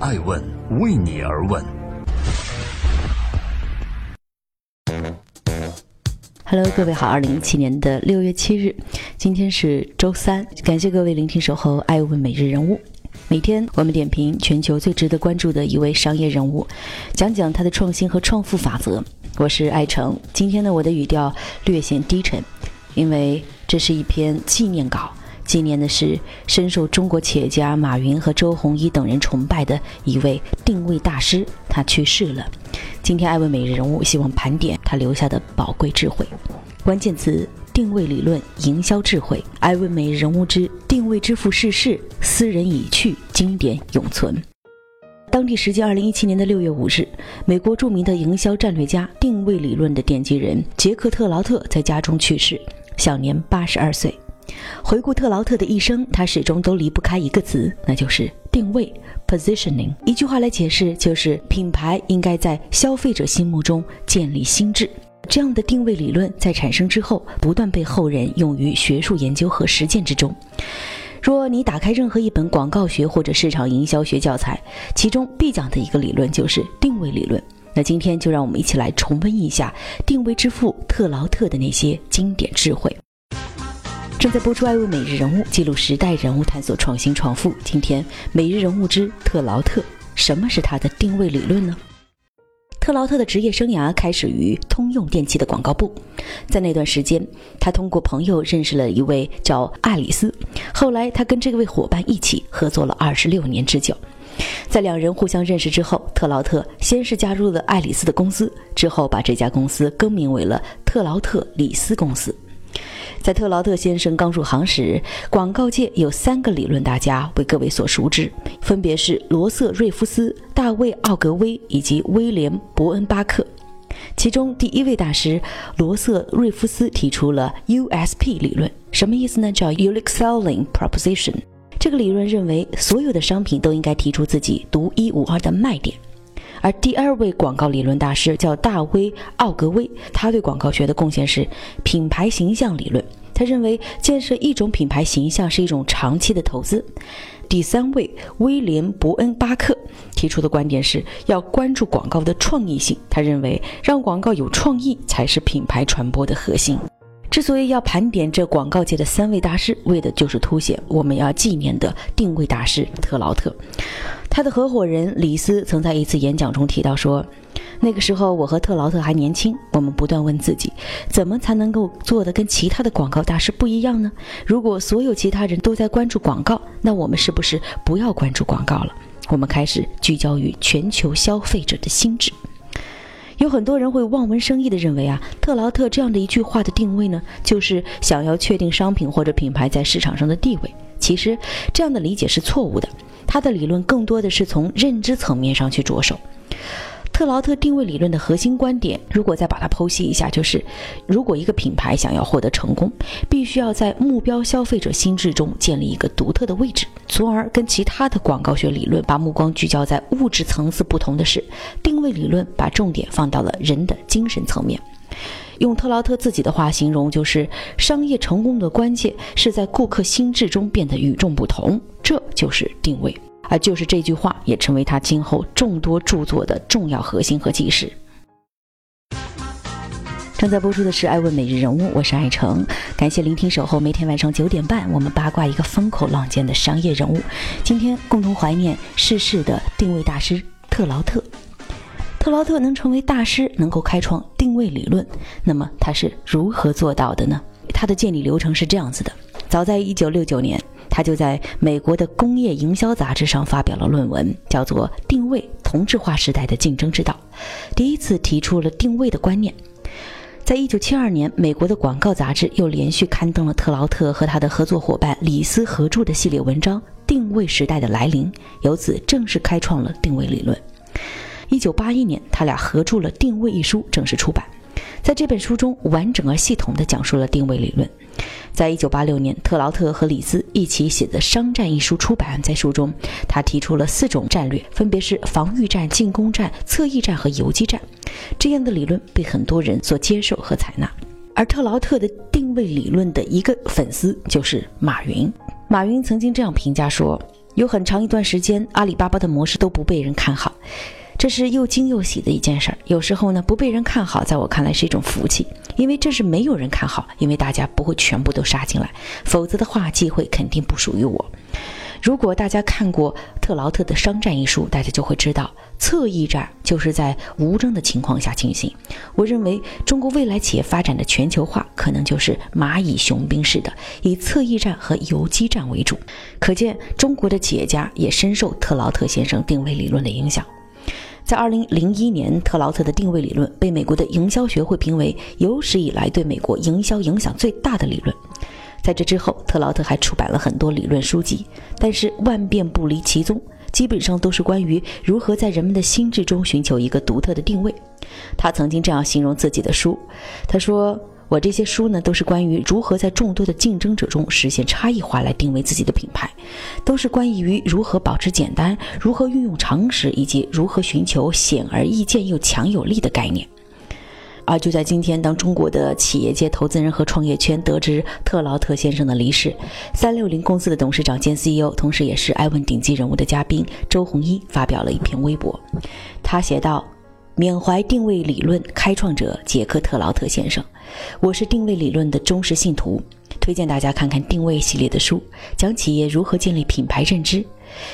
爱问为你而问。Hello，各位好，二零一七年的六月七日，今天是周三，感谢各位聆听守候爱问每日人物。每天我们点评全球最值得关注的一位商业人物，讲讲他的创新和创富法则。我是爱成，今天呢，我的语调略显低沉，因为这是一篇纪念稿，纪念的是深受中国企业家马云和周鸿祎等人崇拜的一位定位大师，他去世了。今天艾问每日人物希望盘点他留下的宝贵智慧，关键词。定位理论、营销智慧，艾问每日人物之定位之父逝世，斯人已去，经典永存。当地时间二零一七年的六月五日，美国著名的营销战略家、定位理论的奠基人杰克特劳特在家中去世，享年八十二岁。回顾特劳特的一生，他始终都离不开一个词，那就是定位 （positioning）。一句话来解释，就是品牌应该在消费者心目中建立心智。这样的定位理论在产生之后，不断被后人用于学术研究和实践之中。若你打开任何一本广告学或者市场营销学教材，其中必讲的一个理论就是定位理论。那今天就让我们一起来重温一下定位之父特劳特的那些经典智慧。现在播出《爱问每日人物》，记录时代人物，探索创新创富。今天每日人物之特劳特，什么是他的定位理论呢？特劳特的职业生涯开始于通用电器的广告部，在那段时间，他通过朋友认识了一位叫爱丽丝，后来他跟这位伙伴一起合作了二十六年之久。在两人互相认识之后，特劳特先是加入了爱丽丝的公司，之后把这家公司更名为了特劳特李斯公司。在特劳特先生刚入行时，广告界有三个理论大家为各位所熟知，分别是罗瑟瑞夫斯、大卫奥格威以及威廉伯恩巴克。其中第一位大师罗瑟瑞夫斯提出了 USP 理论，什么意思呢？叫 Unique Selling Proposition。这个理论认为，所有的商品都应该提出自己独一无二的卖点。而第二位广告理论大师叫大卫·奥格威，他对广告学的贡献是品牌形象理论。他认为建设一种品牌形象是一种长期的投资。第三位威廉·伯恩巴克提出的观点是要关注广告的创意性。他认为让广告有创意才是品牌传播的核心。之所以要盘点这广告界的三位大师，为的就是凸显我们要纪念的定位大师特劳特。他的合伙人李斯曾在一次演讲中提到说：“那个时候我和特劳特还年轻，我们不断问自己，怎么才能够做得跟其他的广告大师不一样呢？如果所有其他人都在关注广告，那我们是不是不要关注广告了？我们开始聚焦于全球消费者的心智。”有很多人会望文生义的认为啊，特劳特这样的一句话的定位呢，就是想要确定商品或者品牌在市场上的地位。其实，这样的理解是错误的。他的理论更多的是从认知层面上去着手。特劳特定位理论的核心观点，如果再把它剖析一下，就是如果一个品牌想要获得成功，必须要在目标消费者心智中建立一个独特的位置，从而跟其他的广告学理论把目光聚焦在物质层次不同的是，定位理论把重点放到了人的精神层面。用特劳特自己的话形容，就是商业成功的关键是在顾客心智中变得与众不同，这就是定位。而就是这句话，也成为他今后众多著作的重要核心和基石。正在播出的是《爱问每日人物》，我是爱成，感谢聆听守候。每天晚上九点半，我们八卦一个风口浪尖的商业人物。今天共同怀念逝世的定位大师特劳特。特劳特能成为大师，能够开创定位理论，那么他是如何做到的呢？他的建立流程是这样子的：早在一九六九年。他就在美国的工业营销杂志上发表了论文，叫做《定位：同质化时代的竞争之道》，第一次提出了定位的观念。在一九七二年，美国的广告杂志又连续刊登了特劳特和他的合作伙伴李斯合著的系列文章《定位时代的来临》，由此正式开创了定位理论。一九八一年，他俩合著了《定位》一书，正式出版。在这本书中，完整而系统地讲述了定位理论。在一九八六年，特劳特和李斯一起写的《商战》一书出版。在书中，他提出了四种战略，分别是防御战、进攻战、侧翼战和游击战。这样的理论被很多人所接受和采纳。而特劳特的定位理论的一个粉丝就是马云。马云曾经这样评价说：“有很长一段时间，阿里巴巴的模式都不被人看好，这是又惊又喜的一件事儿。有时候呢，不被人看好，在我看来是一种福气，因为这是没有人看好，因为大家不会全部都杀进来，否则的话，机会肯定不属于我。如果大家看过特劳特的《商战》一书，大家就会知道，侧翼战就是在无争的情况下进行。我认为，中国未来企业发展的全球化，可能就是蚂蚁雄兵式的，以侧翼战和游击战为主。可见，中国的企业家也深受特劳特先生定位理论的影响。在二零零一年，特劳特的定位理论被美国的营销学会评为有史以来对美国营销影响最大的理论。在这之后，特劳特还出版了很多理论书籍，但是万变不离其宗，基本上都是关于如何在人们的心智中寻求一个独特的定位。他曾经这样形容自己的书：“他说，我这些书呢，都是关于如何在众多的竞争者中实现差异化来定位自己的品牌，都是关于如何保持简单、如何运用常识以及如何寻求显而易见又强有力的概念。”而就在今天，当中国的企业界投资人和创业圈得知特劳特先生的离世，三六零公司的董事长兼 CEO，同时也是艾问顶级人物的嘉宾周鸿祎发表了一篇微博，他写道：“缅怀定位理论开创者杰克特劳特先生，我是定位理论的忠实信徒，推荐大家看看定位系列的书，讲企业如何建立品牌认知。”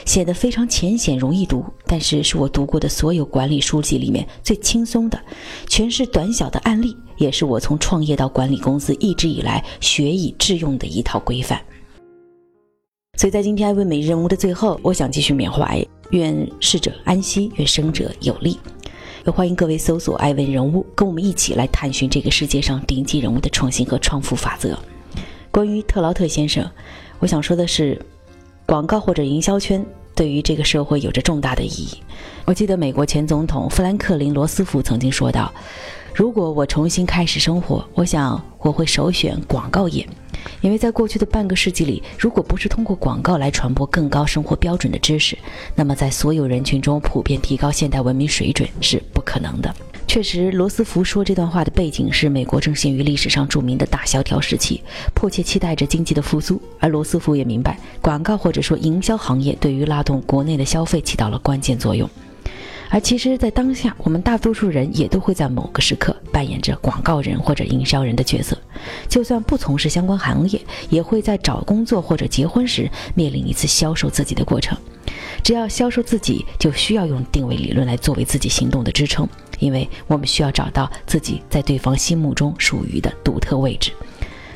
写的非常浅显容易读，但是是我读过的所有管理书籍里面最轻松的，全是短小的案例，也是我从创业到管理公司一直以来学以致用的一套规范。所以在今天艾问每日人物的最后，我想继续缅怀：愿逝者安息，愿生者有力。也欢迎各位搜索艾问人物，跟我们一起来探寻这个世界上顶级人物的创新和创富法则。关于特劳特先生，我想说的是。广告或者营销圈对于这个社会有着重大的意义。我记得美国前总统富兰克林·罗斯福曾经说道：“如果我重新开始生活，我想我会首选广告业，因为在过去的半个世纪里，如果不是通过广告来传播更高生活标准的知识，那么在所有人群中普遍提高现代文明水准是不可能的。”确实，罗斯福说这段话的背景是美国正陷于历史上著名的大萧条时期，迫切期待着经济的复苏。而罗斯福也明白，广告或者说营销行业对于拉动国内的消费起到了关键作用。而其实，在当下，我们大多数人也都会在某个时刻扮演着广告人或者营销人的角色，就算不从事相关行业，也会在找工作或者结婚时面临一次销售自己的过程。只要销售自己，就需要用定位理论来作为自己行动的支撑。因为我们需要找到自己在对方心目中属于的独特位置，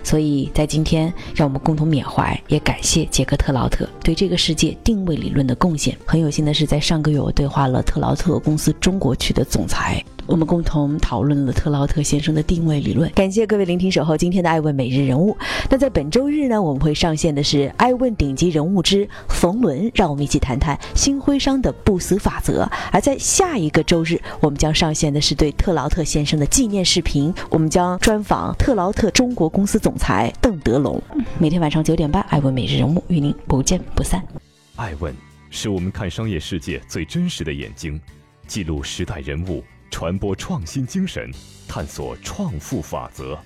所以在今天，让我们共同缅怀，也感谢杰克特劳特对这个世界定位理论的贡献。很有幸的是，在上个月我对话了特劳特公司中国区的总裁。我们共同讨论了特劳特先生的定位理论。感谢各位聆听守候今天的《爱问每日人物》。那在本周日呢，我们会上线的是《爱问顶级人物之冯仑》，让我们一起谈谈新徽商的不死法则。而在下一个周日，我们将上线的是对特劳特先生的纪念视频。我们将专访特劳特中国公司总裁邓德龙。每天晚上九点半，《爱问每日人物》与您不见不散。爱问是我们看商业世界最真实的眼睛，记录时代人物。传播创新精神，探索创富法则。